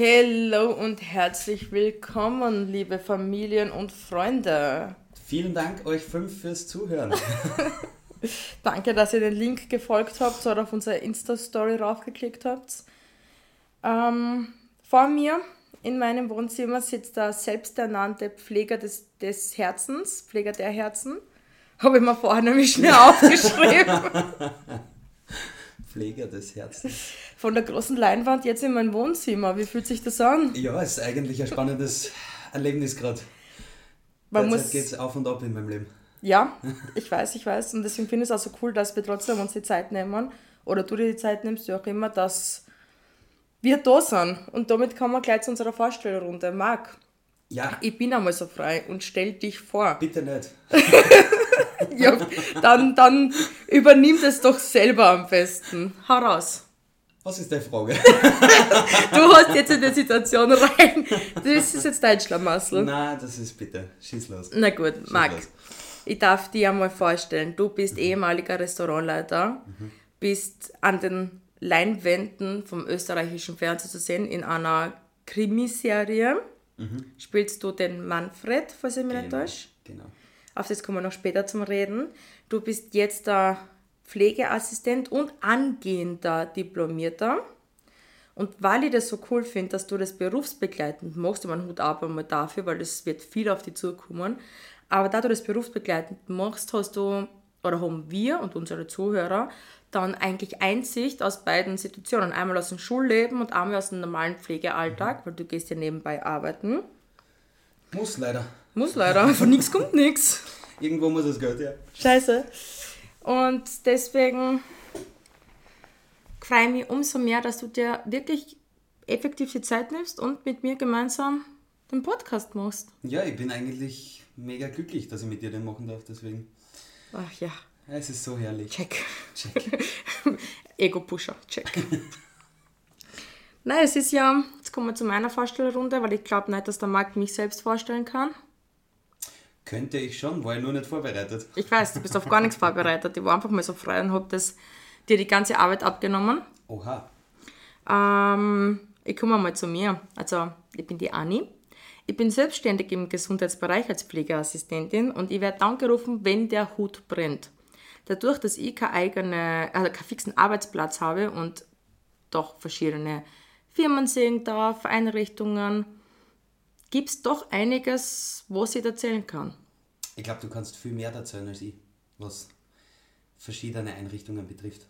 Hallo und herzlich willkommen, liebe Familien und Freunde. Vielen Dank euch fünf fürs Zuhören. Danke, dass ihr den Link gefolgt habt oder auf unsere Insta-Story raufgeklickt habt. Ähm, vor mir in meinem Wohnzimmer sitzt der selbsternannte Pfleger des, des Herzens, Pfleger der Herzen. Habe ich mir vorher nämlich schnell aufgeschrieben. Pfleger des Herzens. Von der großen Leinwand jetzt in mein Wohnzimmer. Wie fühlt sich das an? Ja, es ist eigentlich ein spannendes Erlebnis gerade. Derzeit geht es auf und ab in meinem Leben. Ja, ich weiß, ich weiß. Und deswegen finde ich es auch so cool, dass wir trotzdem uns die Zeit nehmen, oder du dir die Zeit nimmst, wie auch immer, dass wir da sind. Und damit kommen wir gleich zu unserer Vorstellrunde. Marc, Ja, ich bin einmal so frei und stell dich vor. bitte nicht. Ja, dann, dann übernimm das doch selber am besten. Hau raus. Was ist deine Frage? Du hast jetzt in die Situation rein. Das ist jetzt dein Schlamassel. Nein, das ist bitte. Schieß los. Na gut, Marc, los. ich darf dir einmal vorstellen, du bist ehemaliger Restaurantleiter, bist an den Leinwänden vom österreichischen Fernsehen zu sehen in einer Krimiserie. Spielst du den Manfred, falls ich mich nicht Genau. täusche? genau. Auf das kommen wir noch später zum Reden. Du bist jetzt der Pflegeassistent und angehender Diplomierter. Und weil ich das so cool finde, dass du das berufsbegleitend machst, ich meine, Hut ab einmal dafür, weil das wird viel auf dich zukommen. Aber da du das berufsbegleitend machst, hast du, oder haben wir und unsere Zuhörer, dann eigentlich Einsicht aus beiden Situationen. Einmal aus dem Schulleben und einmal aus dem normalen Pflegealltag, weil du gehst ja nebenbei arbeiten. Muss leider. Muss leider, von nichts kommt nichts. Irgendwo muss das Geld, ja. Scheiße. Und deswegen freue ich mich umso mehr, dass du dir wirklich effektiv die Zeit nimmst und mit mir gemeinsam den Podcast machst. Ja, ich bin eigentlich mega glücklich, dass ich mit dir den machen darf, deswegen. Ach ja, Es ist so herrlich. check. Check. Ego-Pusher, check. Nein, es ist ja, jetzt kommen wir zu meiner Vorstellrunde, weil ich glaube nicht, dass der Markt mich selbst vorstellen kann. Könnte ich schon, war ich nur nicht vorbereitet. Ich weiß, du bist auf gar nichts vorbereitet. Ich war einfach mal so frei und habe das dir die ganze Arbeit abgenommen. Oha. Ähm, ich komme mal zu mir. Also, ich bin die Anni. Ich bin selbstständig im Gesundheitsbereich als Pflegeassistentin und ich werde dann gerufen, wenn der Hut brennt. Dadurch, dass ich keine eigene, also keinen fixen Arbeitsplatz habe und doch verschiedene Firmen sehen darf, Einrichtungen, gibt es doch einiges, was ich erzählen kann. Ich glaube, du kannst viel mehr erzählen als ich, was verschiedene Einrichtungen betrifft.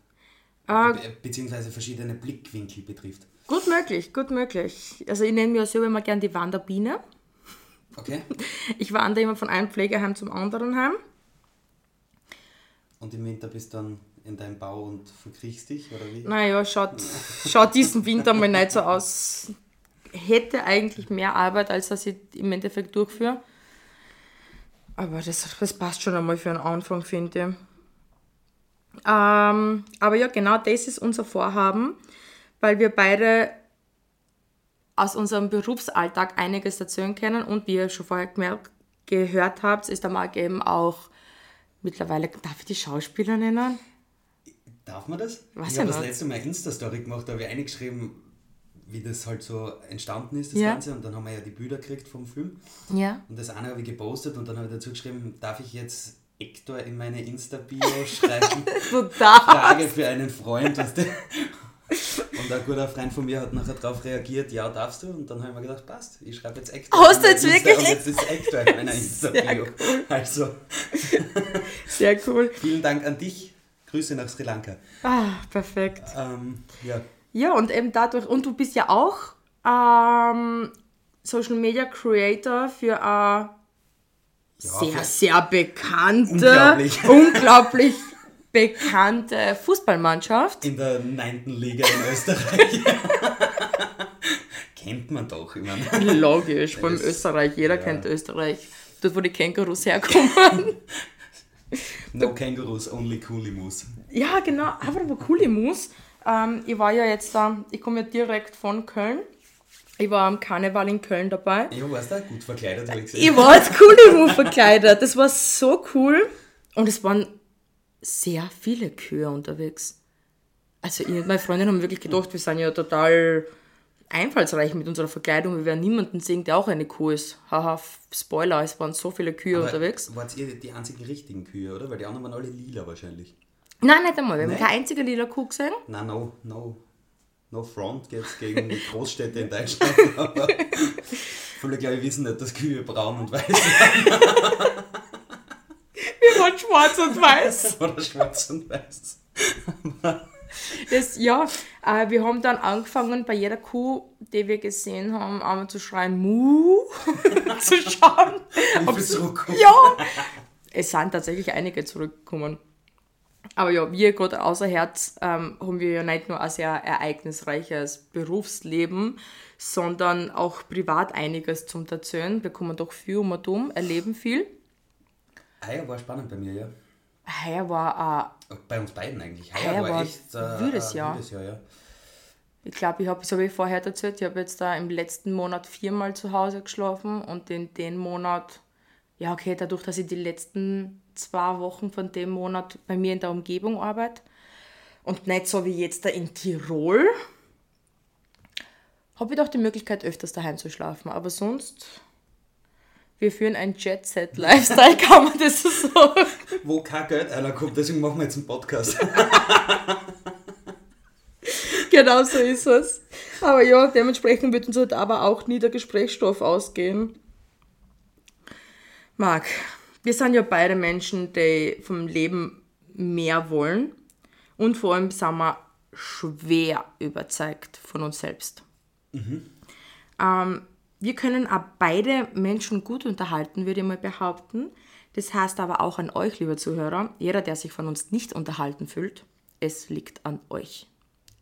Äh, Be beziehungsweise verschiedene Blickwinkel betrifft. gut möglich, gut möglich. Also ich nenne mich ja selber immer gern die Wanderbiene. Okay? Ich wandere immer von einem Pflegeheim zum anderen heim. Und im Winter bist du dann in deinem Bau und verkriechst dich, oder wie? Naja, schaut, schaut diesen Winter mal nicht so aus. Hätte eigentlich mehr Arbeit, als dass ich im Endeffekt durchführe. Aber das, das passt schon einmal für einen Anfang, finde ich. Ähm, aber ja, genau das ist unser Vorhaben, weil wir beide aus unserem Berufsalltag einiges erzählen können und wie ihr schon vorher gemerkt, gehört habt, ist der Marc eben auch mittlerweile, darf ich die Schauspieler nennen? Darf man das? Weiß ich habe das letzte Mal Insta-Story gemacht, da habe ich eingeschrieben, wie das halt so entstanden ist, das Ja. Ganze. Und dann haben wir ja die Bilder gekriegt vom Film. Ja. Und das eine habe ich gepostet und dann habe ich dazu geschrieben, darf ich jetzt Hector in meine Insta-Bio schreiben? Du darfst. Frage für einen Freund. Und ein guter Freund von mir hat nachher darauf reagiert, ja, darfst du? Und dann habe ich mir gedacht, passt, ich schreibe jetzt Hector. Hast du jetzt Insta- wirklich Und jetzt ist Hector in meiner Insta-Bio. Also, Sehr cool. vielen Dank an dich. Grüße nach Sri Lanka. Ah, perfekt. Ähm, ja, Ja, und eben dadurch, und du bist ja auch ähm, Social Media Creator für eine sehr, für- sehr bekannte, Unglaublich. unglaublich bekannte Fußballmannschaft. in der 9. Liga in Österreich. Kennt man doch, meine. Logisch, Das- Österreich. Jeder ja. kennt Österreich. Dort, wo die Kängurus herkommen. No Kangaroos, only Coolimus. ja, genau. Apropos Kulimus. Ähm, ich war ja jetzt da, ich komme ja direkt von Köln. Ich war am Karneval in Köln dabei. Ja, warst du gut verkleidet, habe ich gesehen. Ich war als Kulimu verkleidet. Das war so cool. Und es waren sehr viele Kühe unterwegs. Also ich und meine Freundin haben wirklich gedacht, wir sind ja total einfallsreich mit unserer Verkleidung. Wir werden niemanden sehen, der auch eine Kuh ist. Haha, Spoiler, es waren so viele Kühe Aber unterwegs. Wart ihr die einzigen richtigen Kühe, oder? Weil die anderen waren alle lila wahrscheinlich. Nein, nicht einmal. Wir haben keine einzige lila Kuh gesehen. Nein, no, no. No front jetzt gegen die Großstädte in Deutschland. Aber viele, glaube ich, wissen nicht, dass Kühe braun und weiß sind. Wir waren schwarz und weiß. Oder schwarz und weiß. Das, ja, äh, wir haben dann angefangen, bei jeder Kuh, die wir gesehen haben, einmal zu schreien, Mu, zu schauen. Wie ob sie-. Ja, es sind tatsächlich einige zurückgekommen. Aber ja, wir gerade außer Herz ähm, haben wir ja nicht nur ein sehr ereignisreiches Berufsleben, sondern auch privat einiges zum Erzählen. Wir kommen doch viel um und um, erleben viel. Heuer war spannend bei mir, ja. Heuer war äh, Bei uns beiden eigentlich. Heuer Heuer war war echt äh, ein wildes Jahr. wildes Jahr, ja. Ich glaube, ich habe, so wie ich vorher erzählt, ich habe jetzt da im letzten Monat viermal zu Hause geschlafen und in dem Monat, ja okay, dadurch, dass ich die letzten zwei Wochen von dem Monat bei mir in der Umgebung arbeite und nicht so wie jetzt da in Tirol, habe ich doch die Möglichkeit, öfters daheim zu schlafen. Aber sonst, wir führen ein Jet-Set-Lifestyle, kann man das so sagen. Wo kein Geld einer kommt, deswegen machen wir jetzt einen Podcast. Genau so ist es. Aber ja, dementsprechend wird uns halt aber auch nie der Gesprächsstoff ausgehen. Marc, wir sind ja beide Menschen, die vom Leben mehr wollen. Und vor allem sind wir schwer überzeugt von uns selbst. Ähm, wir können auch beide Menschen gut unterhalten, würde ich mal behaupten. Das heißt aber auch an euch, liebe Zuhörer, jeder, der sich von uns nicht unterhalten fühlt, es liegt an euch.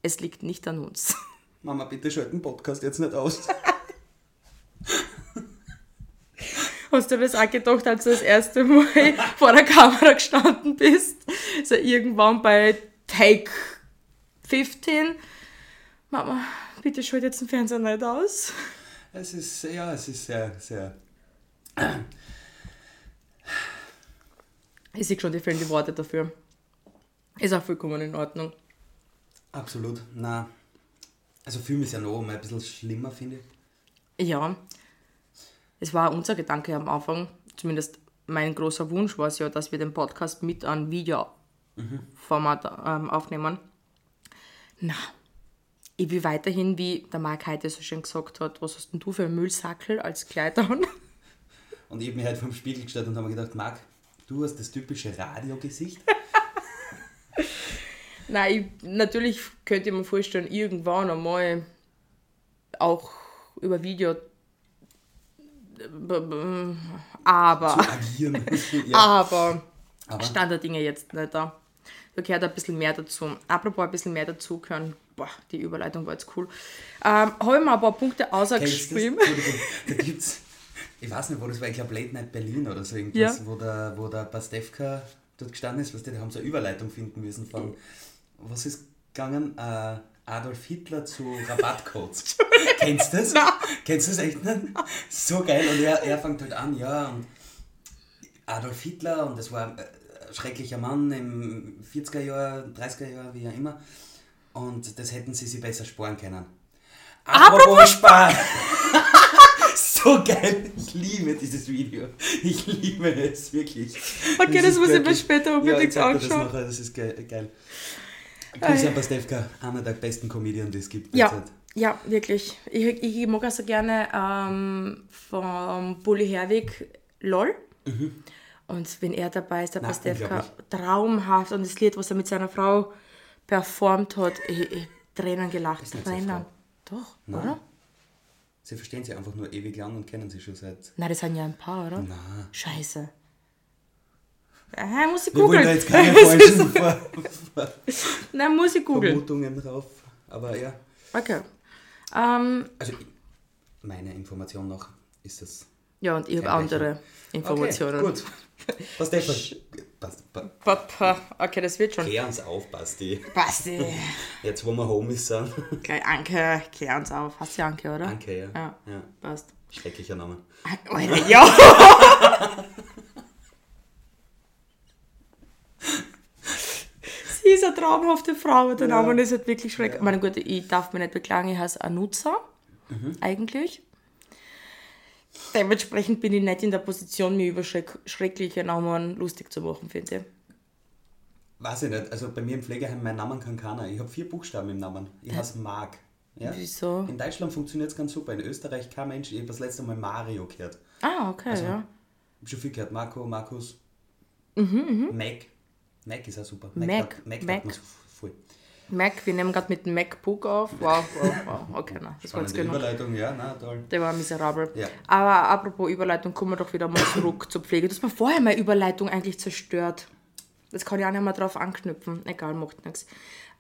Es liegt nicht an uns. Mama, bitte schalt den Podcast jetzt nicht aus. Hast du das auch gedacht, als du das erste Mal vor der Kamera gestanden bist? So irgendwann bei Take 15. Mama, bitte schalt jetzt den Fernseher nicht aus. Es ist, ja, es ist sehr, sehr. Ich sehe schon, dir fehlen die Worte dafür. Ist auch vollkommen in Ordnung. Absolut. Na, also Film ist ja noch mal ein bisschen schlimmer, finde ich. Ja, es war unser Gedanke am Anfang, zumindest mein großer Wunsch war es ja, dass wir den Podcast mit einem Videoformat ähm, aufnehmen. Na, ich will weiterhin, wie der Marc heute so schön gesagt hat, was hast denn du für einen Müllsackel als Kleid an? Und ich habe mich halt vom Spiegel gestellt und habe mir gedacht, Marc, du hast das typische Radiogesicht. Nein, ich, natürlich könnte ich mir vorstellen, irgendwann einmal auch über Video. Aber. Ja. Aber, Aber? Stand der Dinge jetzt nicht da. Da gehört ein bisschen mehr dazu. Apropos ein bisschen mehr dazu können. Boah, die Überleitung war jetzt cool. Ähm, Habe ich mir ein paar Punkte ausgeschrieben. Da gibt's, ich weiß nicht, wo das war, ich glaube Late Night Berlin oder so irgendwas, Ja. wo, der, wo der Pastewka dort gestanden ist, du, die haben so eine Überleitung finden müssen von, was ist gegangen? Äh, Adolf Hitler zu Rabattcodes. Kennst du das? Kennst du das echt nicht? So geil. Und er, er fängt halt an, ja, und Adolf Hitler, und das war ein äh, schrecklicher Mann im 40er Jahr, 30er Jahr, wie auch immer. Und das hätten sie sich besser sparen können. Apropos sparen! so geil! Ich liebe dieses Video. Ich liebe es, wirklich. Okay, das ist muss ich mir später ja, unbedingt zeig dir das anschauen. nachher, das ist ge geil. Grüße an Pastewka, einer der besten Comedian, die es gibt. Ja, derzeit. ja, wirklich. Ich, ich mag auch so gerne ähm, vom Bully Herwig LOL. Und wenn er dabei ist, der Na, Pastewka, traumhaft. Und das Lied, was er mit seiner Frau performt hat, ich, ich Tränen gelacht. Tränen. Doch, oder? Sie verstehen sie einfach nur ewig lang und kennen sie schon seit. Nein, das sind ja ein paar, oder? Na. Scheiße. Äh, muss ich Wir wollen da googeln. jetzt keine falschen Nein, muss ich googeln. Vermutungen drauf. Aber ja. Okay. Ähm, Also, ich- meine Information noch ist das. ja, und ich habe andere Informationen. Okay, gut. Passt, pa Papa. Okay, das wird schon. Klär uns auf, Basti. Basti. Jetzt, wo wir Homies sind. Gleich Anke, klär uns auf. Hast du Anke, oder? Danke, ja. Ja. ja. Passt. Schrecklicher Name. Alter, ja. Sie ist eine traumhafte Frau, aber der Ja. Name ist halt wirklich schrecklich. Ich meine, gut, ich darf mich nicht beklagen, ich heiße Anuza. eigentlich. Dementsprechend bin ich nicht in der Position, mir über schreck schreckliche Namen lustig zu machen, finde ich. Weiß ich nicht. Also bei mir im Pflegeheim, mein Name kann keiner. Ich habe vier Buchstaben im Namen. Ich heiße Marc. Ja? Wieso? In Deutschland funktioniert es ganz super. In Österreich kein Mensch. Ich habe das letzte Mal Mario gehört. Ah, okay, Also, ja. Ich habe schon viel gehört. Marco, Markus. Mac. Mac ist auch super. Mhm, Mac, Mac, Mac. mir so voll. Mac, wir nehmen gerade mit dem MacBook auf. Wow, wow, wow. Okay, nein, das war jetzt genug. Überleitung, ja, na toll. Der war miserabel. Ja. Aber apropos Überleitung, kommen wir doch wieder mal zurück zur Pflege. Du hast mir vorher meine Überleitung eigentlich zerstört. Das kann ich auch nicht mehr drauf anknüpfen. Egal, macht nichts.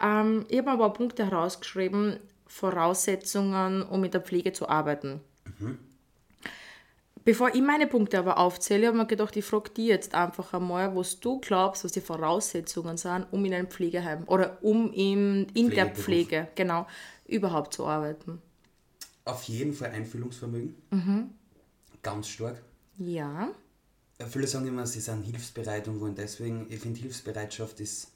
Ähm, ich habe aber Punkte herausgeschrieben, Voraussetzungen, um in der Pflege zu arbeiten. Bevor ich meine Punkte aber aufzähle, habe ich mir gedacht, ich frage dich jetzt einfach einmal, was du glaubst, was die Voraussetzungen sind, um in einem Pflegeheim oder um in, in der. Pflege, genau, überhaupt zu arbeiten. Auf jeden Fall Einfühlungsvermögen. Mhm. Ganz stark. Ja. Ja, Viele sagen immer, sie sind hilfsbereit und wollen deswegen. Ich finde, Hilfsbereitschaft ist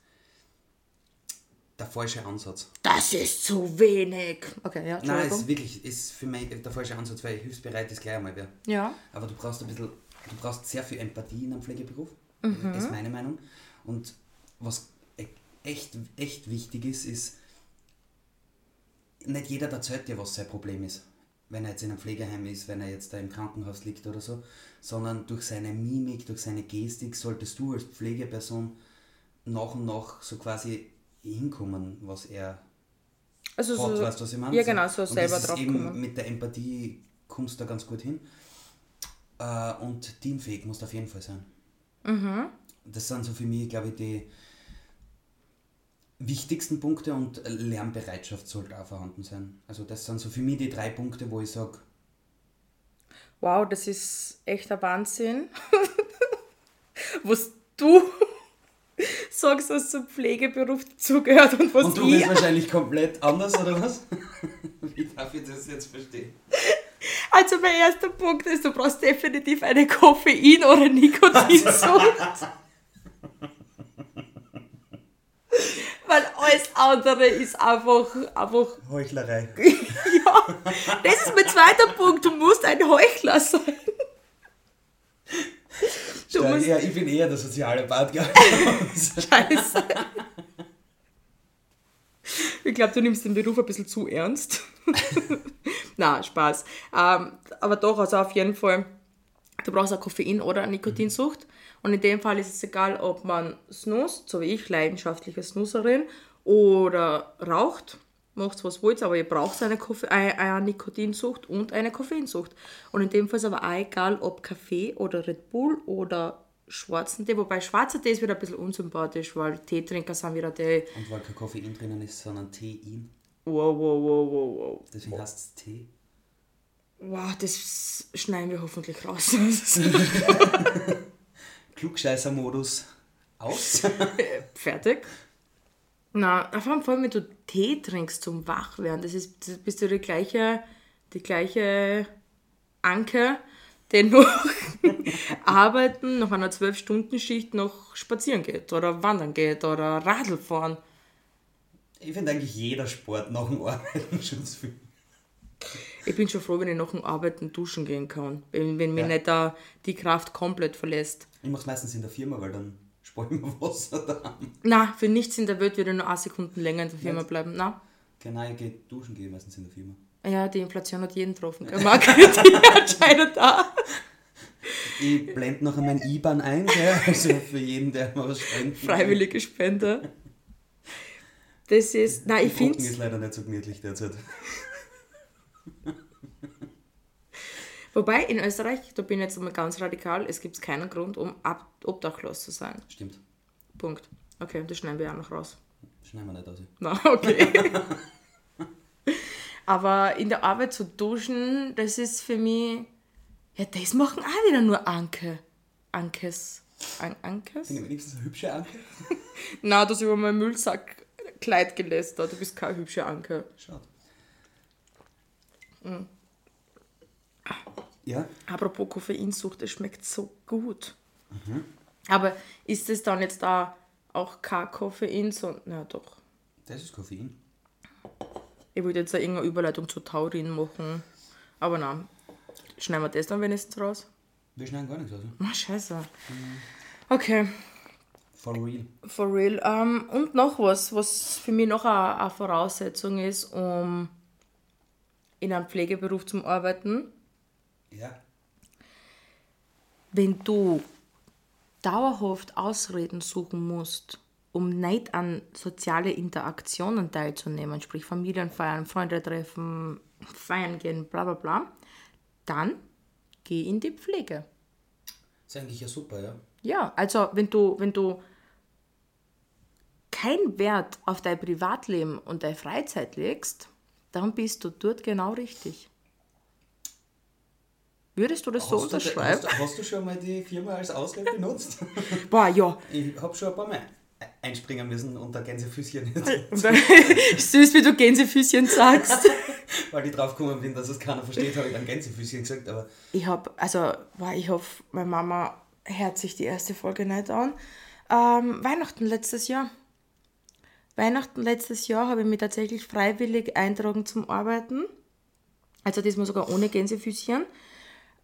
der falsche Ansatz. Das ist zu wenig. Okay, ja, Nein, ist wirklich ist für mich der falsche Ansatz, weil hilfsbereit ist gleich einmal wer. ja. Aber du brauchst ein bisschen, du brauchst sehr viel Empathie in einem Pflegeberuf, Mhm. ist meine Meinung. Und was e- echt, echt wichtig ist, ist, nicht jeder erzählt dir, was sein Problem ist. Wenn er jetzt in einem Pflegeheim ist, wenn er jetzt da im Krankenhaus liegt oder so, sondern durch seine Mimik, durch seine Gestik solltest du als Pflegeperson nach und nach so quasi hinkommen, was er Also hat, so, weißt du, was ich meine? Ja, genau, so und selber das ist drauf eben kommen. Mit der Empathie kommst du da ganz gut hin. Äh, und teamfähig musst du auf jeden Fall sein. Mhm. Das sind so für mich, glaube ich, die wichtigsten Punkte und Lernbereitschaft sollte auch vorhanden sein. Also das sind so für mich die drei Punkte, wo ich sage, Wow, das ist echt ein Wahnsinn. was du sagst, was zum Pflegeberuf dazugehört und was und du bist wahrscheinlich komplett anders, oder was? Wie darf ich das jetzt verstehen? Also mein erster Punkt ist, du brauchst definitiv eine Koffein- oder Nikotinsucht. Weil alles andere ist einfach, einfach Heuchlerei. Ja, das ist mein zweiter Punkt. Du musst ein Heuchler sein. Du musst. ja, ich bin eher der soziale Part. Scheiße. Ich glaube, du nimmst den Beruf ein bisschen zu ernst. Na, Spaß. Ähm, aber doch, also auf jeden Fall, du brauchst eine Koffein- oder eine Nikotinsucht. Und in dem Fall ist es egal, ob man snoost, so wie ich, leidenschaftliche Snoozerin, oder raucht. Macht was wollt, aber ihr braucht eine, Koffe eine, eine Nikotinsucht und eine Koffeinsucht. Und in dem Fall ist aber auch egal, ob Kaffee oder Red Bull oder schwarzen Tee. Wobei schwarzer Tee ist wieder ein bisschen unsympathisch, weil Teetrinker sind wieder die. Und weil kein Koffein drinnen ist, sondern Tein. Wow, wow, wow, wow, wow. Deswegen heißt es Tee. Wow, das schneiden wir hoffentlich raus. Klugscheißer-Modus aus. Fertig. Na, vor allem, vor allem, wenn du Tee trinkst zum Wachwerden, das ist, das bist du die gleiche, die gleiche Anke, der noch arbeiten, nach einer 12-Stunden-Schicht noch spazieren geht oder wandern geht oder Radl fahren. Ich finde eigentlich jeder Sport nach dem Arbeiten schon zu viel. Ich bin schon froh, wenn ich nach dem Arbeiten duschen gehen kann, wenn, wenn mir Ja. nicht da die Kraft komplett verlässt. Ich mache es meistens in der Firma, weil dann mir Wasser da. Na, für nichts in der Welt würde ich nur 8 Sekunden länger in der Firma bleiben. Na. Genau, ich gehe duschen, gehe meistens in der Firma. Ja, die Inflation hat jeden getroffen. gell? Anscheinend da. Ich blende nachher mein IBAN ein, gell? also für jeden, der mal was spenden will. Freiwillige Spende. Das ist, nein, ich finde ist leider nicht so gemütlich derzeit. Wobei in Österreich, da bin ich jetzt mal ganz radikal, es gibt keinen Grund, um ab, obdachlos zu sein. Stimmt. Punkt. Okay, das schneiden wir auch noch raus. Schneiden wir nicht aus. Na, okay. Aber in der Arbeit zu duschen, das ist für mich. Ja, das machen auch wieder nur Anke. Ankes. An Ankes? Ich wenigstens eine hübsche Anke. Na, du hast über mein Müllsackkleid gelästert. Du bist keine hübsche Anke. Schaut. Mm. Ja, Apropos Koffeinsucht, es schmeckt so gut. Mhm. Aber ist es dann jetzt da auch kein Koffein, sondern. Na doch. das ist Koffein. Ich wollte jetzt irgendeine Überleitung zu Taurin machen. Aber nein. Schneiden wir das dann wenigstens raus? Wir schneiden gar nichts aus. Ah, scheiße. Okay, For real. for real. Ähm, und noch was, was für mich noch eine, eine Voraussetzung ist, um in einem Pflegeberuf zu arbeiten. Ja. Wenn du dauerhaft Ausreden suchen musst, um nicht an soziale Interaktionen teilzunehmen, sprich Familienfeiern, Freunde treffen, feiern gehen, bla bla bla, dann geh in die Pflege. Ist eigentlich ja super, ja. Ja, also wenn du, wenn du keinen Wert auf dein Privatleben und deine Freizeit legst, dann bist du dort genau richtig. Würdest du das so hast, du, unterschreiben? hast, du- hast du schon mal die Firma als Ausrede benutzt? Boah, ja. ich habe schon ein paar Mal einspringen müssen unter Gänsefüßchen, Und dann- Süß, wie du Gänsefüßchen sagst. weil ich drauf gekommen bin, dass es keiner versteht, habe ich dann Gänsefüßchen gesagt, aber Ich habe, also, boah, ich hoffe, meine Mama hört sich die erste Folge nicht an. Ähm, Weihnachten letztes Jahr. Weihnachten letztes Jahr habe ich mich tatsächlich freiwillig eintragen zum Arbeiten. Also diesmal sogar ohne Gänsefüßchen.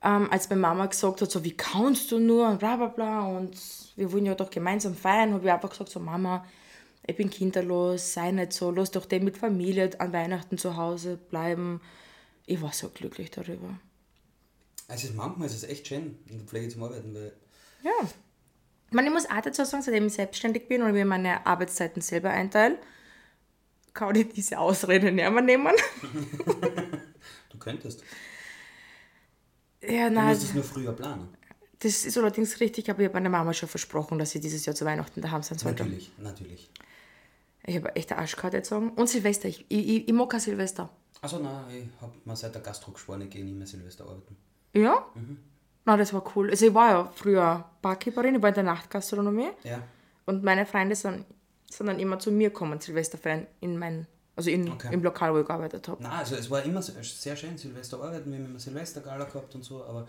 Ähm, als meine Mama gesagt hat, so, wie kannst du nur und bla bla bla und wir wollen ja doch gemeinsam feiern, habe ich einfach gesagt, so Mama, ich bin kinderlos, sei nicht so, lass doch den mit Familie an Weihnachten zu Hause bleiben. Ich war so glücklich darüber. es ist manchmal ist es echt schön, in der Pflege zu arbeiten, weil Ja. Ich meine, ich muss auch dazu sagen, seitdem ich selbstständig bin und mir meine Arbeitszeiten selber einteile, kann ich diese Ausrede nicht mehr nehmen. du könntest. Ja, Du nein, musst es nur früher planen. das ist allerdings richtig, aber ich habe meiner Mama schon versprochen, dass sie dieses Jahr zu Weihnachten daheim sein sollte. Natürlich, natürlich. Ich habe echt eine Arschkarte gezogen. Und Silvester, ich, ich, ich, mag kein Silvester. Also nein, ich habe mir seit der Gastro geschworen, ich gehe nicht mehr Silvester arbeiten. Ja? Na, das war cool. Also ich war ja früher Barkeeperin, ich war in der Nachtgastronomie. Ja. Und meine Freunde sind, sind dann immer zu mir gekommen, Silvester feiern, in mein, also in, Okay. im Lokal, wo ich gearbeitet habe. Nein, also es war immer sehr schön, Silvester arbeiten, wir haben immer Silvestergala gehabt und so, aber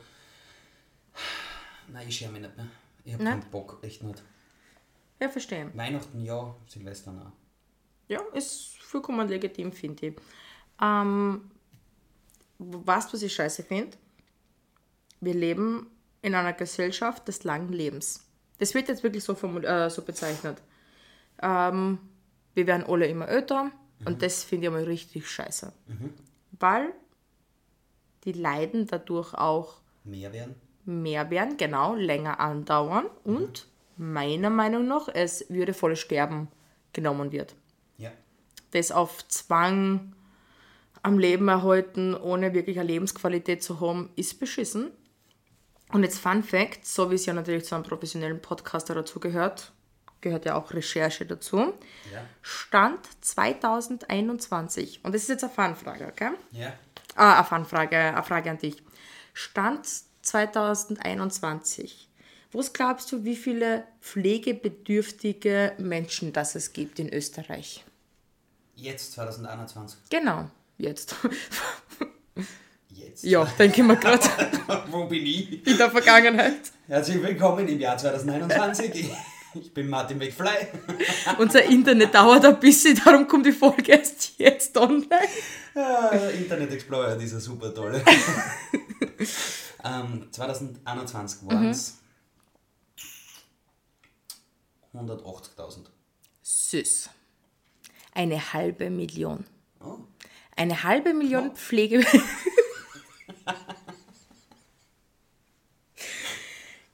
nein, ich schäme mich nicht mehr. Ich habe keinen Bock, echt nicht. Ja, verstehe. Weihnachten ja, Silvester nein. Ja, ist vollkommen legitim, finde ich. Ähm, weißt du, was ich scheiße finde? Wir leben in einer Gesellschaft des langen Lebens. Das wird jetzt wirklich so, äh, so bezeichnet. Ähm, wir werden alle immer älter und das finde ich einmal richtig scheiße. Weil die Leiden dadurch auch Mehr werden? mehr werden, genau, länger andauern und meiner Meinung nach es würdevolles Sterben genommen wird Ja. das auf Zwang am Leben erhalten, ohne wirklich eine Lebensqualität zu haben, ist beschissen. Und jetzt Fun Fact, so wie es ja natürlich zu einem professionellen Podcaster dazugehört, gehört ja auch Recherche dazu, Ja. Stand 2021, und das ist jetzt eine Fanfrage, okay? Ja. Ah, eine Fanfrage, eine Frage an dich. Stand 2021. Was glaubst du, wie viele pflegebedürftige Menschen das es gibt in Österreich? Jetzt 2021. Genau, jetzt. Jetzt. ja, denke ich mir gerade Wo bin ich? in der Vergangenheit. Herzlich willkommen im Jahr 2021. Ich, bin Martin McFly. Unser Internet dauert ein bisschen, darum kommt die Folge erst jetzt online. Ja, Internet Explorer, dieser super tolle. ähm, 2021 waren es 180.000. Süß. Eine halbe Million. Oh. Eine halbe Million Pflege.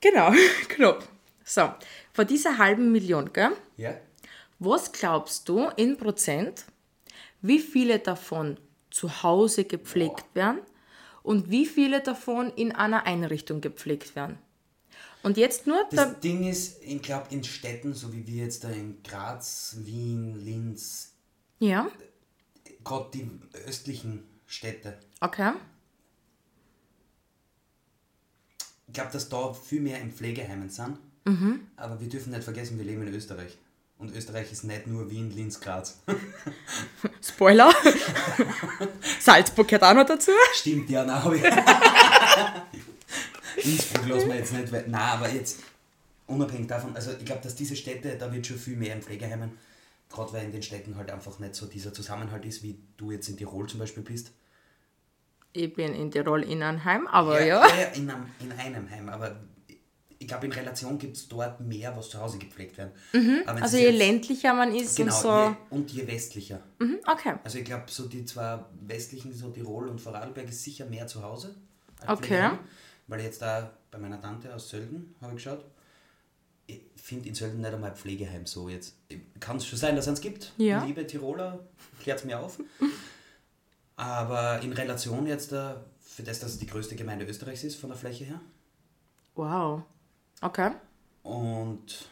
genau, knapp. So, von dieser halben Million, gell? Ja? Was glaubst du in Prozent, wie viele davon zu Hause gepflegt werden und wie viele davon in einer Einrichtung gepflegt werden? Und jetzt nur, Das da, Ding ist, ich glaube, in Städten, so wie wir jetzt da in Graz, Wien, Linz, ja, gerade die östlichen Städte, okay. ich glaube, dass da viel mehr in Pflegeheimen sind. Aber wir dürfen nicht vergessen, wir leben in Österreich. Und Österreich ist nicht nur Wien, Linz, Graz. Spoiler. Salzburg gehört auch noch dazu. Stimmt, ja, nein, habe ich. Innsbruck lassen wir jetzt nicht, weil, nein, aber jetzt unabhängig davon, also ich glaube, dass diese Städte, da wird schon viel mehr in Pflegeheimen, gerade weil in den Städten halt einfach nicht so dieser Zusammenhalt ist, wie du jetzt in Tirol zum Beispiel bist. Ich bin in Tirol in einem Heim, aber ja. ja, ja in, einem, in einem Heim, aber ich glaube, in Relation gibt es dort mehr, was zu Hause gepflegt werden. Wenn Also je jetzt- ländlicher man ist Genau, und so. je, und je westlicher. Mhm, okay. Also ich glaube, so die zwei westlichen, so Tirol und Vorarlberg ist sicher mehr zu Hause. Okay. Pflegeheim. Weil jetzt da bei meiner Tante aus Sölden, habe ich geschaut, ich finde in Sölden nicht einmal ein Pflegeheim so jetzt. Kann es schon sein, dass es eins gibt. Ja. Liebe Tiroler, klärt es mir auf. Aber in Relation jetzt für das, dass es die größte Gemeinde Österreichs ist von der Fläche her Wow. Okay. und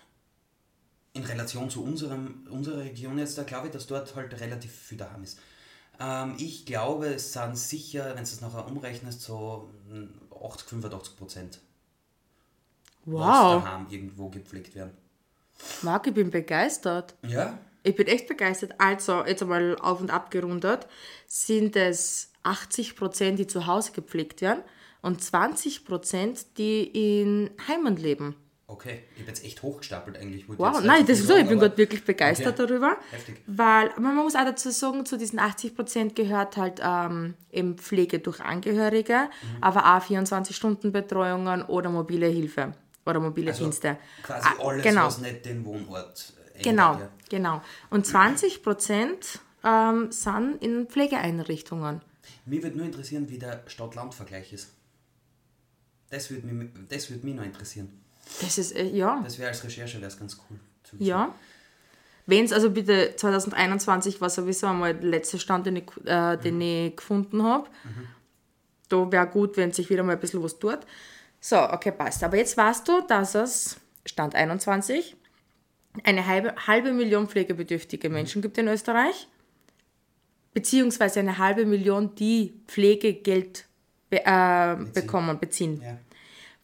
in Relation zu unserem, unserer Region jetzt, da glaube ich, dass dort halt relativ viel daheim ist. Ähm, ich glaube, es sind sicher, wenn du es nachher umrechnest, so mm, 80, 85 Prozent, Wow. daheim irgendwo gepflegt werden. Marc, ich bin begeistert. Ja? Ich bin echt begeistert. Also, jetzt einmal auf und ab gerundet, sind es 80 Prozent, die zu Hause gepflegt werden und 20 Prozent, die in Heimen leben. Okay, ich habe jetzt echt hochgestapelt eigentlich. Wow, nein, das ist so, ich bin gerade wirklich begeistert Okay. darüber. Heftig. Weil man muss auch dazu sagen, zu diesen 80 Prozent gehört halt ähm, eben Pflege durch Angehörige, Mhm. aber auch 24-Stunden-Betreuungen oder mobile Hilfe oder mobile Also Dienste. quasi Ah, alles, genau. was nicht den Wohnort ändert. Genau, Ja. genau. Und 20 Prozent ähm, sind in Pflegeeinrichtungen. Mich würde nur interessieren, wie der Stadt-Land-Vergleich ist. Das würde mich, das würd mich noch interessieren. Das ist, äh, ja, Das wäre als Recherche wär's ganz cool. zu wissen. ja. Wenn es also bitte 2021 war sowieso einmal der letzte Stand, den ich, äh, den ich gefunden habe. Da wäre gut, wenn sich wieder mal ein bisschen was tut. So, okay, passt. Aber jetzt weißt du, dass es Stand 21 eine halbe, halbe Million pflegebedürftige Menschen gibt in Österreich. Beziehungsweise eine halbe Million, die Pflegegeld be äh, bekommen, beziehen. Ja.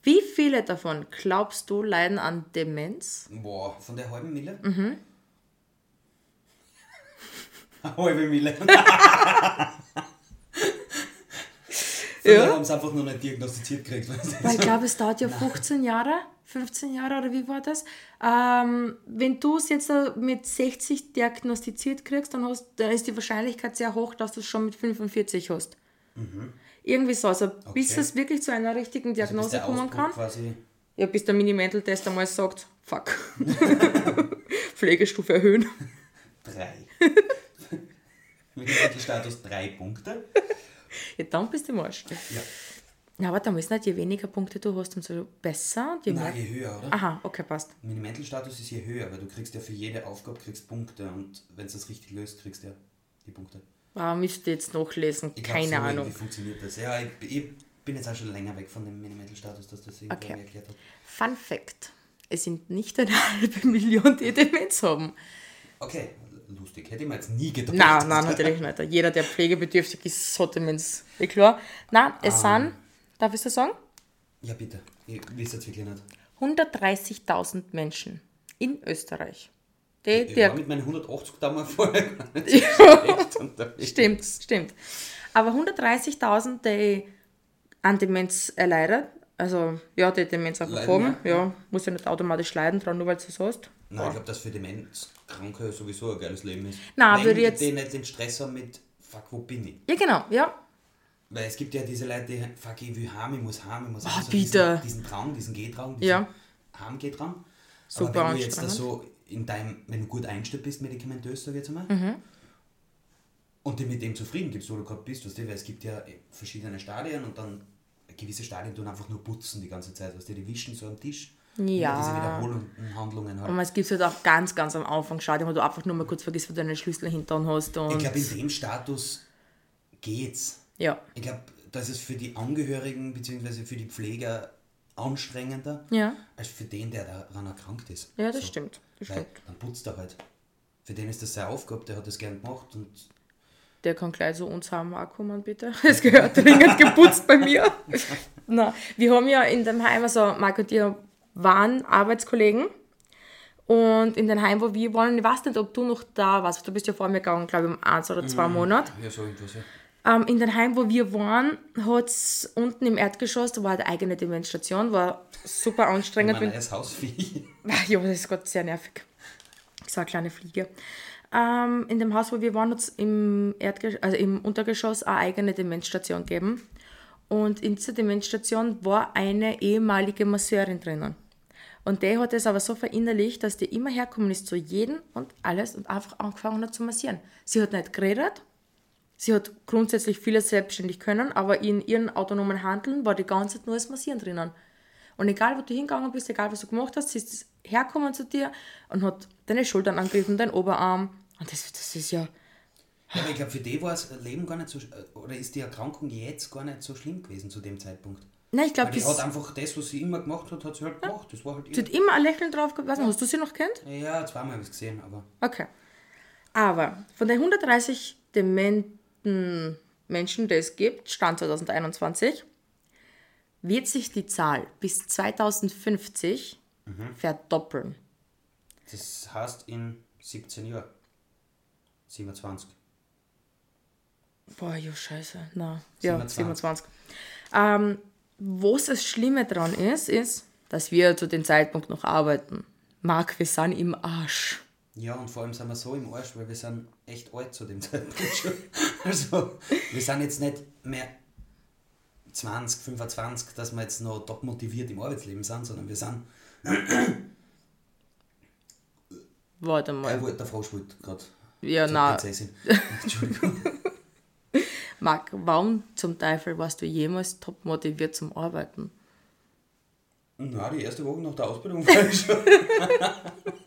Wie viele davon, glaubst du, leiden an Demenz? Boah, von der halben Mille? Mhm. Halbe Mille. Ja. ja. haben es einfach nur nicht diagnostiziert gekriegt. Weil ich glaube, es dauert ja 15 Jahre, 15 Jahre oder wie war das? Ähm, wenn du es jetzt mit 60 diagnostiziert kriegst, dann, hast, dann ist die Wahrscheinlichkeit sehr hoch, dass du es schon mit 45 hast. Irgendwie so. Also bis. Okay. es wirklich zu einer richtigen Also bis Diagnose der kommen kann. quasi. Ja, bis der Mini-Mental-Test einmal sagt, fuck. Pflegestufe erhöhen. Drei. Status drei Punkte. Ja, dann bist du im Arsch. Ja. Ja, aber da müssen nicht, je weniger Punkte du hast, umso besser. Je. Nein, je höher, oder? Aha, okay, passt. Minimental-Status ist je höher, weil du kriegst ja für jede Aufgabe kriegst Punkte und wenn du das richtig löst, kriegst du ja die Punkte. Ah, müsste jetzt nachlesen, Ich glaub, keine so Ahnung. Irgendwie funktioniert das. Ja, ich, ich bin jetzt auch schon länger weg von dem Minimental-Status, dass das irgendwer Okay. erklärt hat. Fun Fact: Es sind nicht eine halbe Million, die Demenz haben. Okay, lustig. Hätte ich mir jetzt nie gedacht. Nein, nein, natürlich nicht. Jeder, der pflegebedürftig ist, hat Demenz. Eh klar. Nein, es Ah. sind, darf ich so sagen, Ja, bitte. Ich weiß jetzt wirklich nicht. 130.000 Menschen in Österreich. Die, Ich die war mit meinen 180 damals vorher gar nicht Ja. echt unterwegs. Stimmt, stimmt. Aber 130.000, die an Demenz erleiden, also ja, die Demenz einfach Leiden, haben, ja. ja, muss ja nicht automatisch leiden, dran, nur weil du es hast. Nein, ich glaube, dass für Demenzkranke sowieso ein geiles Leben ist. Nein, würde jetzt- die nicht den Stress haben mit, fuck, wo bin ich? Ja, genau, ja. Weil es gibt ja diese Leute, die, fuck, ich will heim, ich muss heim, ich muss Ah, heim. So bitte. Diesen, diesen Drang, diesen Gehdrang, diesen Ja. Heimgehdrang. Super Aber wenn du jetzt da so in deinem, wenn du gut eingestellt bist, medikamentös, sag ich jetzt einmal, Mhm. und dich mit dem zufrieden gibst, wo du gerade bist, weißt du, weil es gibt ja verschiedene Stadien und dann gewisse Stadien tun einfach nur putzen die ganze Zeit, weißt du, die wischen so am Tisch. Ja. Diese Wiederholungen halt. Aber es gibt halt auch ganz, ganz am Anfang Stadium, wo du einfach nur mal kurz vergisst, wo du deine Schlüssel hinter hast. Und Ich glaube, in dem Status geht's. ja. Ich glaube, das ist für die Angehörigen bzw. für die Pfleger anstrengender, Ja. als für den, der daran erkrankt ist. Ja, das stimmt. Stimmt. dann putzt er halt. Für den ist das seine Aufgabe, der hat das gern gemacht und Der kann gleich zu uns haben auch kommen, bitte. Es gehört dringend geputzt bei mir. Na, wir haben ja in dem Heim, also Marc und ich waren Arbeitskollegen. Und in dem Heim, wo wir waren, ich weiß nicht, ob du noch da warst, du bist ja vor mir gegangen, glaube ich, um eins oder zwei Monate. ja, so irgendwas, ja. Ähm, in dem Heim, wo wir waren, hat es unten im Erdgeschoss, da war eine eigene Demenzstation, war super anstrengend. ist Hausvieh. Ja, das ist Gott sehr nervig. So eine kleine Fliege. ähm, in dem Haus, wo wir waren, hat es im, also im Untergeschoss eine eigene Demenzstation gegeben. Und in dieser Demenzstation war eine ehemalige Masseurin drinnen. Und der hat es aber so verinnerlicht, dass die immer herkommen ist zu jedem und alles und einfach angefangen hat zu massieren. Sie hat nicht geredet, sie hat grundsätzlich vieles selbstständig können, aber in ihrem autonomen Handeln war die ganze Zeit nur das Massieren drinnen. Und egal, wo du hingegangen bist, egal, was du gemacht hast, sie ist hergekommen zu dir und hat deine Schultern angegriffen, deinen Oberarm. Und das, das ist ja... Ja, aber ich glaube, für die war das Leben gar nicht so, oder ist die Erkrankung jetzt gar nicht so schlimm gewesen zu dem Zeitpunkt. Nein, ich glaube, die hat einfach das, was sie immer gemacht hat, hat sie halt gemacht. Das war halt sie hat immer ein Lächeln drauf gehabt. Ja. Hast du sie noch kennt? Ja, zweimal habe ich es gesehen, aber. Okay. Aber von den 130 dementen Menschen, die es gibt, Stand 2021, wird sich die Zahl bis 2050 mhm. verdoppeln. Das heißt in 17 Jahren. 27. Boah, jo, scheiße. Na, 27. ja, 27. Ähm, was das Schlimme daran ist, ist, dass wir zu dem Zeitpunkt noch arbeiten. Marc, wir sind im Arsch. Ja, und vor allem sind wir so im Arsch, weil wir sind echt alt zu dem Zeitpunkt schon. Also, wir sind jetzt nicht mehr 20, 25, dass wir jetzt noch top motiviert im Arbeitsleben sind, sondern wir sind. Warte mal. Er wollte, der Frosch wollte gerade. Ja, nein. Entschuldigung. Marc, warum zum Teufel warst du jemals top motiviert zum Arbeiten? Na, die erste Woche nach der Ausbildung war ich schon.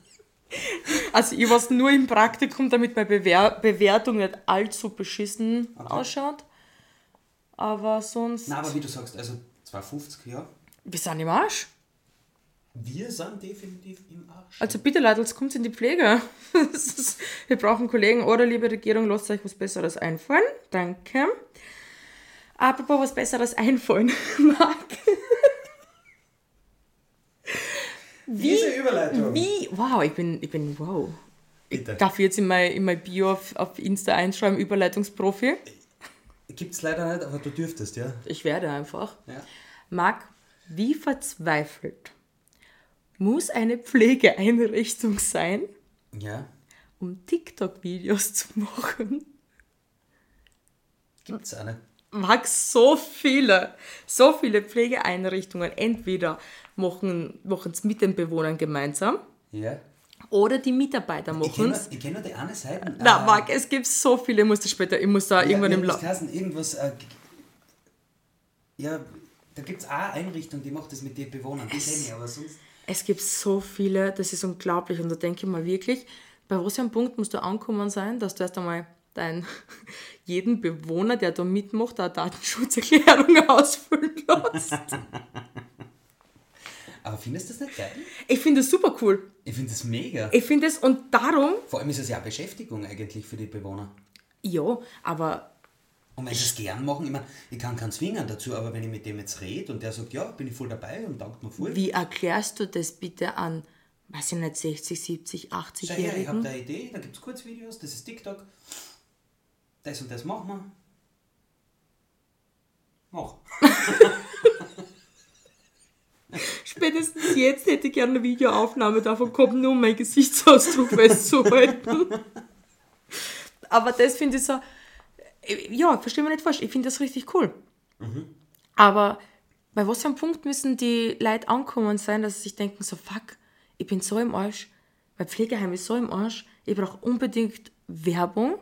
also ich war nur im Praktikum, damit meine Bewer Bewertung nicht allzu beschissen okay. ausschaut. Aber sonst... Na, aber wie du sagst, also 250, ja. Wir sind im Arsch. Wir sind definitiv im Arsch. Also bitte Leute, jetzt kommt in die Pflege. wir brauchen Kollegen oder liebe Regierung, lasst euch was Besseres einfallen. Danke. Apropos was Besseres einfallen, Marc. Wie, Diese Überleitung. Wie, wow, ich bin, ich bin, wow. Bitte. Ich darf jetzt in mein, in mein Bio auf, auf Insta einschreiben, Überleitungsprofi. Gibt es leider nicht, aber du dürftest, ja. Ich werde einfach. Ja. Marc, wie verzweifelt muss eine Pflegeeinrichtung sein, ja. um TikTok-Videos zu machen. Gibt es eine? Mag so viele, so viele Pflegeeinrichtungen entweder machen es mit den Bewohnern gemeinsam. Ja. Oder die Mitarbeiter machen es. Ich kenne nur die eine Seite. Na, äh, Marc, es gibt so viele, ich muss das später, ich muss da ja, irgendwann im Laufe. irgendwas. Äh, ja, da gibt es eine Einrichtung, die macht das mit den Bewohnern. Die kenne ich, aber sonst. Es gibt so viele, das ist unglaublich. Und da denke ich mal wirklich, bei was für einem Punkt musst du ankommen sein, dass du erst einmal dein, jeden Bewohner, der da mitmacht, eine Datenschutzerklärung ausfüllen lässt. Aber findest du das nicht geil? Ich finde es super cool. Ich finde es mega. Ich finde es und darum. Vor allem ist es ja auch Beschäftigung eigentlich für die Bewohner. Ja, aber und wenn sie es gern machen, ich meine, ich kann keinen zwingen dazu, aber wenn ich mit dem jetzt rede und der sagt, ja, bin ich voll dabei und dankt mir voll. Wie erklärst du das bitte an, weiß ich nicht, 60, 70, 80-Jährigen? Ja, ich habe da eine Idee, da gibt es Kurzvideos, das ist TikTok. Das und das machen wir. Mach. Spätestens jetzt hätte ich gerne eine Videoaufnahme davon kommt, nur um meinen Gesichtsausdruck festzuhalten. Aber das finde ich so, ja, verstehe mich nicht falsch, ich finde das richtig cool. Mhm. Aber bei was für einem Punkt müssen die Leute ankommen sein, dass sie sich denken, so fuck, ich bin so im Arsch, mein Pflegeheim ist so im Arsch, ich brauche unbedingt Werbung.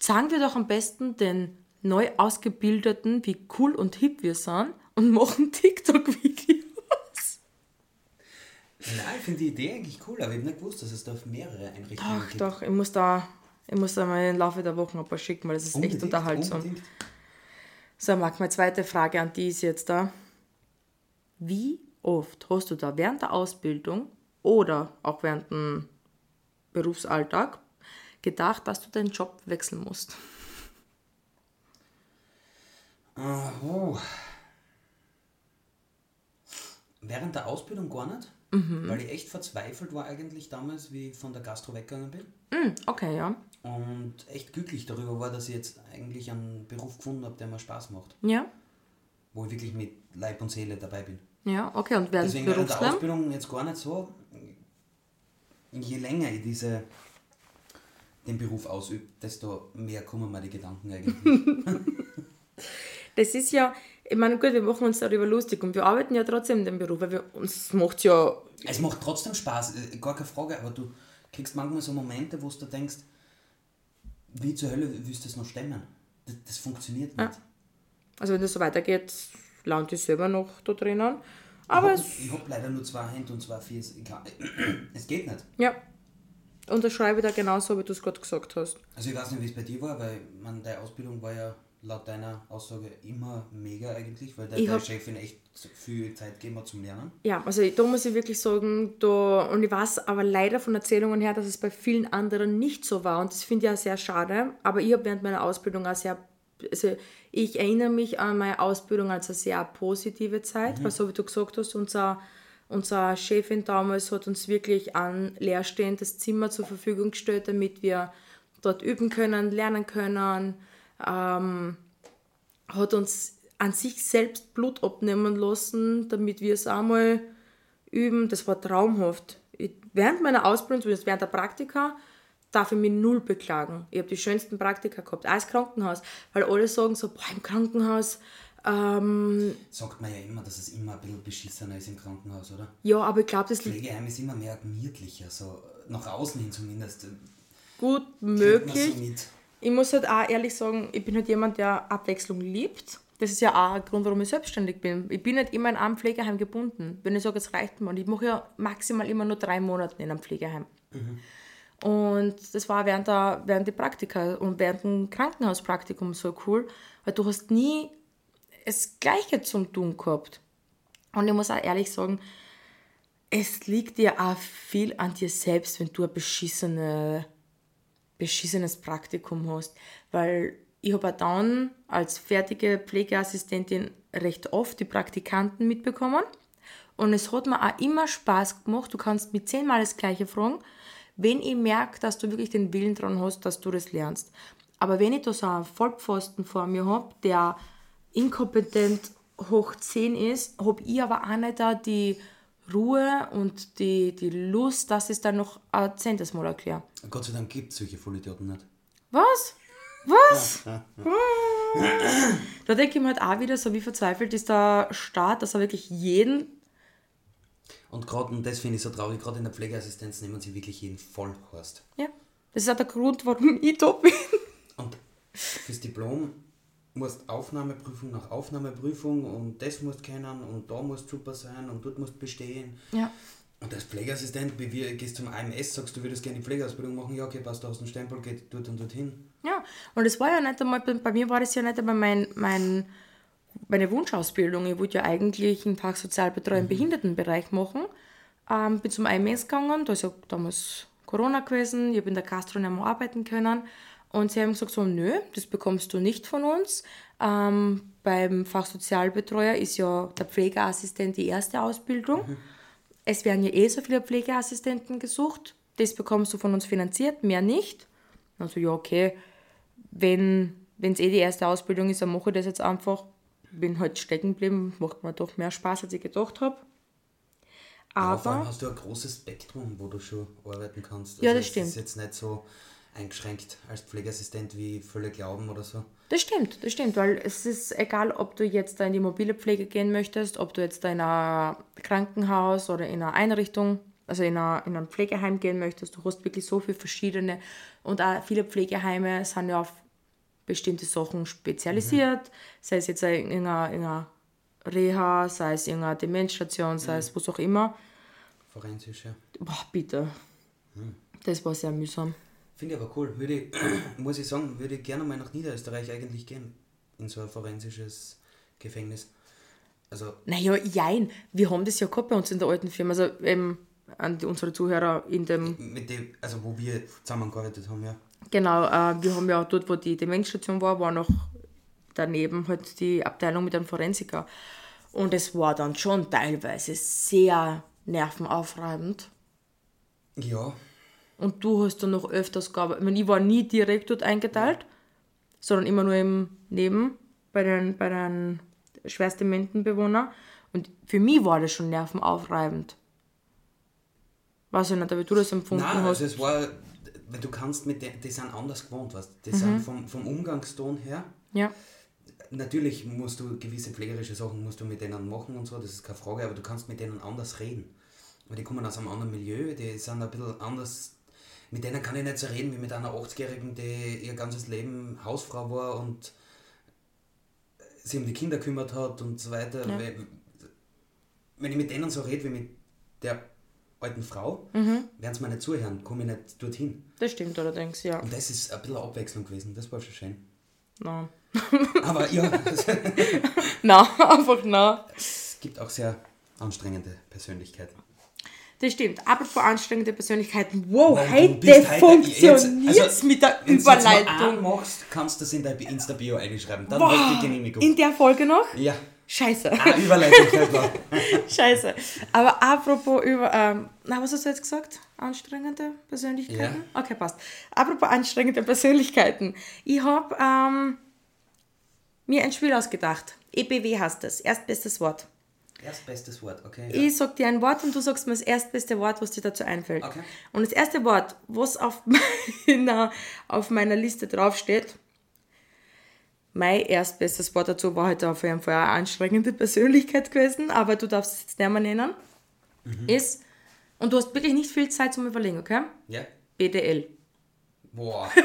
Sagen wir doch am besten den neu ausgebildeten, wie cool und hip wir sind und machen TikTok-Videos. Nein, ich finde die Idee eigentlich cool, aber ich habe nicht gewusst, dass es da mehrere Einrichtungen doch, gibt. Doch, doch, ich muss da ich muss da mal im Laufe der Woche ein paar schicken, weil das ist unbedingt, echt unterhaltsam. Unbedingt. So, Marc, meine zweite Frage an die ist jetzt da. Wie oft hast du da während der Ausbildung oder auch während dem Berufsalltag gedacht, dass du deinen Job wechseln musst? Oh. Während der Ausbildung gar nicht, mhm. weil ich echt verzweifelt war eigentlich damals, wie ich von der Gastro weggegangen bin. Mhm, okay, ja und echt glücklich darüber war, dass ich jetzt eigentlich einen Beruf gefunden habe, der mir Spaß macht. Ja. Wo ich wirklich mit Leib und Seele dabei bin. Ja, okay, und während Deswegen während der Ausbildung jetzt gar nicht so. Je länger ich diese den Beruf ausübt, desto mehr kommen mir die Gedanken eigentlich. Das ist ja, ich meine, gut, wir machen uns darüber lustig und wir arbeiten ja trotzdem in dem Beruf, weil wir, uns macht ja. Es macht trotzdem Spaß, äh, gar keine Frage, aber du kriegst manchmal so Momente, wo du denkst, wie zur Hölle willst du das noch stemmen? Das, das funktioniert nicht. Ja. Also wenn das so weitergeht, lande ich selber noch da drinnen. Aber ich habe hab leider nur zwei Hände und zwei Füße. Es geht nicht. Ja. Unterschreibe da genauso, wie du es gerade gesagt hast. Also ich weiß nicht, wie es bei dir war, weil man, deine Ausbildung war ja laut deiner Aussage immer mega eigentlich, weil deine Chefin echt viel Zeit gegeben hat zum Lernen. Ja, also da muss ich wirklich sagen, da, und ich weiß aber leider von Erzählungen her, dass es bei vielen anderen nicht so war und das finde ich auch sehr schade, aber ich habe während meiner Ausbildung auch sehr, also ich erinnere mich an meine Ausbildung als eine sehr positive Zeit, mhm. weil so wie du gesagt hast, unser Unsere Chefin damals hat uns wirklich ein leerstehendes Zimmer zur Verfügung gestellt, damit wir dort üben können, lernen können. Ähm, hat uns an sich selbst Blut abnehmen lassen, damit wir es einmal üben. Das war traumhaft. Ich, während meiner Ausbildung, zumindest während der Praktika, darf ich mich null beklagen. Ich habe die schönsten Praktika gehabt, auch als Krankenhaus. Weil alle sagen so, boah, im Krankenhaus, ähm, Sagt man ja immer, dass es immer ein bisschen beschissener ist im Krankenhaus, oder? Ja, aber ich glaube, das Pflegeheim ist immer mehr gemütlicher, so nach außen hin zumindest. Gut möglich. So ich muss halt auch ehrlich sagen, ich bin halt jemand, der Abwechslung liebt. Das ist ja auch ein Grund, warum ich selbstständig bin. Ich bin nicht immer in einem Pflegeheim gebunden. Wenn ich sage, es reicht mir. Und ich mache ja maximal immer nur drei Monate in einem Pflegeheim. Mhm. Und das war während der, während der Praktika und während dem Krankenhauspraktikum so cool, weil du hast nie das Gleiche zum Tun gehabt. Und ich muss auch ehrlich sagen, es liegt dir auch viel an dir selbst, wenn du ein beschissene, beschissenes Praktikum hast. Weil ich habe auch dann als fertige Pflegeassistentin recht oft die Praktikanten mitbekommen. Und es hat mir auch immer Spaß gemacht. Du kannst mit zehnmal das Gleiche fragen, wenn ich merke, dass du wirklich den Willen dran hast, dass du das lernst. Aber wenn ich da so einen Vollpfosten vor mir habe, der inkompetent hoch 10 ist, habe ich aber auch nicht da die Ruhe und die, die Lust, ich es dann noch ein zehntes Mal erkläre. Gott sei Dank gibt es solche Vollidioten nicht. Was? Was? da denke ich mir halt auch wieder, so wie verzweifelt ist der Staat, dass er wirklich jeden. Und gerade, und das finde ich so traurig, gerade in der Pflegeassistenz nehmen sie wirklich jeden Vollhorst. Ja. Das ist auch der Grund, warum ich da bin. Und fürs Diplom musst Aufnahmeprüfung nach Aufnahmeprüfung und das musst kennen und da musst super sein und dort musst bestehen. Ja. Und als Pflegeassistent, wie wir gehst zum AMS, sagst du, würdest gerne die Pflegeausbildung machen, ja, okay, passt, da hast du einen Stempel, geht dort und dorthin. Ja, und es war ja nicht einmal, bei mir war das ja nicht einmal mein, mein, meine Wunschausbildung. Ich wollte ja eigentlich einen Fachsozialbetreuer im mhm. Behindertenbereich machen. Ähm, bin zum AMS gegangen, da ist ja damals Corona gewesen, ich habe in der Gastronomie arbeiten können und sie haben gesagt, so, nö, das bekommst du nicht von uns. Ähm, beim Fachsozialbetreuer ist ja der Pflegeassistent die erste Ausbildung. Mhm. Es werden ja eh so viele Pflegeassistenten gesucht. Das bekommst du von uns finanziert, mehr nicht. Also ja, okay, wenn es eh die erste Ausbildung ist, dann mache ich das jetzt einfach. Bin halt stecken geblieben, macht mir doch mehr Spaß, als ich gedacht habe. Aber ja, vor allem hast du ein großes Spektrum, wo du schon arbeiten kannst. Also ja, das stimmt. Es ist jetzt nicht so, eingeschränkt als Pflegeassistent, wie viele glauben oder so. Das stimmt, das stimmt, weil es ist egal, ob du jetzt da in die mobile Pflege gehen möchtest, ob du jetzt da in ein Krankenhaus oder in einer Einrichtung, also in, einer, in ein Pflegeheim gehen möchtest, du hast wirklich so viele verschiedene und auch viele Pflegeheime sind ja auf bestimmte Sachen spezialisiert, mhm. sei es jetzt in einer, in einer Reha, sei es in einer Demenzstation, sei mhm. es was auch immer. Forensisch, ja. Boah, bitte. Mhm. Das war sehr mühsam. Finde ich aber cool. Würde ich, muss ich sagen, würde ich gerne mal nach Niederösterreich eigentlich gehen. In so ein forensisches Gefängnis. Also. Naja, jein. Wir haben das ja gehabt bei uns in der alten Firma. Also ähm, an die, unsere Zuhörer in dem. Mit dem, also wo wir zusammengearbeitet haben, ja. Genau, äh, wir haben ja dort, wo die Demenzstation war, war noch daneben halt die Abteilung mit einem Forensiker. Und es war dann schon teilweise sehr nervenaufreibend. Ja, und du hast dann noch öfters gearbeitet. Ich, meine, ich war nie direkt dort eingeteilt, sondern immer nur im Neben bei den, bei den schwerstdementenbewohnern. Und für mich war das schon nervenaufreibend. Weiß ich nicht, wie du das empfunden Nein, hast. Also es war, weil du kannst mit denen, die sind anders gewohnt, weißt Die sind vom, vom Umgangston her, Ja. natürlich musst du gewisse pflegerische Sachen musst du mit denen machen und so, das ist keine Frage, aber du kannst mit denen anders reden. Weil die kommen aus einem anderen Milieu, die sind ein bisschen anders. Mit denen kann ich nicht so reden wie mit einer 80-Jährigen, die ihr ganzes Leben Hausfrau war und sich um die Kinder kümmert hat und so weiter. Ja. Wenn ich mit denen so rede wie mit der alten Frau, Mhm. werden sie mir nicht zuhören, komme ich nicht dorthin. Das stimmt allerdings, ja. Und das ist ein bisschen Abwechslung gewesen, das war schon schön. Nein. Aber ja, Nein, einfach nein. es gibt auch sehr anstrengende Persönlichkeiten. Das stimmt. Apropos anstrengende Persönlichkeiten. Wow, heute funktioniert also, mit der Wenn du Überleitung. machst, kannst du das in dein Insta-Bio einschreiben. Dann Wow. wow. die Genehmigung. In der Folge noch? ja, Scheiße. ah, Überleitung halt noch. Scheiße. Aber apropos über. Ähm, na, was hast du jetzt gesagt? Anstrengende Persönlichkeiten? Okay, passt. Apropos anstrengende Persönlichkeiten. Ich habe ähm, mir ein Spiel ausgedacht. EBW heißt das. Erstbestes Wort. Erstbestes Wort, okay. Ja. Ich sag dir ein Wort und du sagst mir das erstbeste Wort, was dir dazu einfällt. Okay. Und das erste Wort, was auf meiner, auf meiner Liste draufsteht, mein erstbestes Wort dazu war heute auf jeden Fall eine anstrengende Persönlichkeit gewesen, aber du darfst es jetzt nicht mehr nennen, ist, und du hast wirklich nicht viel Zeit zum Überlegen, okay? ja? BDL. Boah.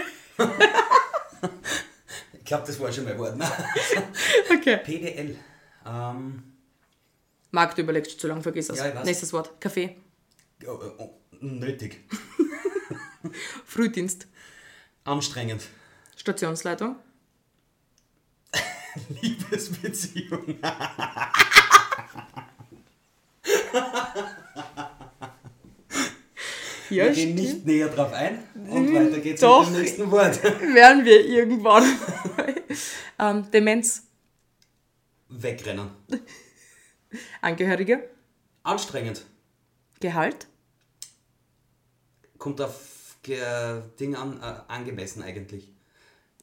ich glaube, das war schon mein Wort. Ne? Okay. PDL. Ähm, Marc, du überlegst zu lange, vergiss das. Ja. Nächstes Wort, Kaffee. oh, oh, nötig. Frühdienst. Anstrengend. Stationsleitung. Liebesbeziehung. Ja, Wir gehen nicht näher drauf ein. Und weiter geht's Doch. mit dem nächsten Wort. Werden wir irgendwann. ähm, Demenz. Wegrennen. Angehörige. Anstrengend. Gehalt. Kommt auf Ge Ding an, äh, angemessen eigentlich.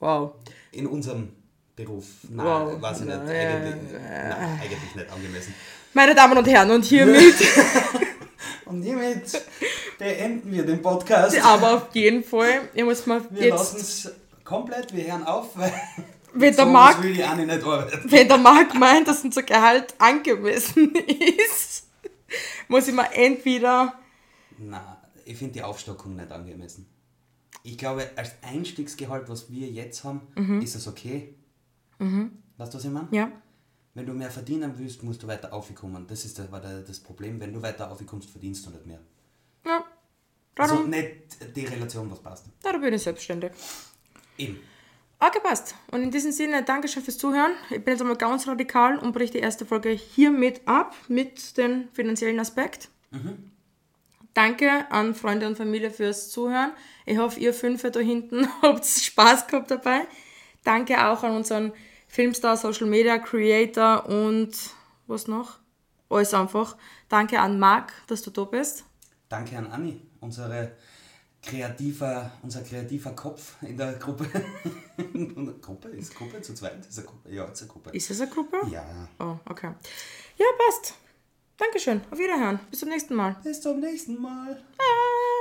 Wow. In unserem Beruf. Nein, Wow. weiß ich nicht. Eigentlich, ja, nein, eigentlich nicht angemessen. Meine Damen und Herren, und hiermit, Und hiermit beenden wir den Podcast. aber auf jeden Fall, ich muss mal Wir jetzt, lassen es komplett, wir hören auf, weil wenn der, so Marc, wenn der Marc meint, dass unser Gehalt angemessen ist, muss ich mal entweder, Nein, ich finde die Aufstockung nicht angemessen. Ich glaube, als Einstiegsgehalt, was wir jetzt haben, ist es okay. Weißt du, was ich meine? ja, Wenn du mehr verdienen willst, musst du weiter aufkommen. Das ist das, das Problem. Wenn du weiter aufkommst, verdienst du nicht mehr. ja, Also darum, nicht die Relation, was passt. darum bin ich selbstständig. Eben. Okay, passt. Und in diesem Sinne, Dankeschön fürs Zuhören. Ich bin jetzt einmal ganz radikal und breche die erste Folge hiermit ab, mit dem finanziellen Aspekt. Danke an Freunde und Familie fürs Zuhören. Ich hoffe, ihr Fünfe da hinten habt Spaß gehabt dabei. Danke auch an unseren Filmstar, Social Media Creator und was noch? Alles einfach. Danke an Marc, dass du da bist. Danke an Anni, unsere kreativer, unser kreativer Kopf in der Gruppe. Gruppe? Ist Gruppe zu zweit? Ist eine Gruppe? Ja, ist eine Gruppe. Ist es eine Gruppe? Ja. Oh, okay. Ja, passt. Dankeschön. Auf Wiederhören. Bis zum nächsten Mal. Bis zum nächsten Mal. Bye.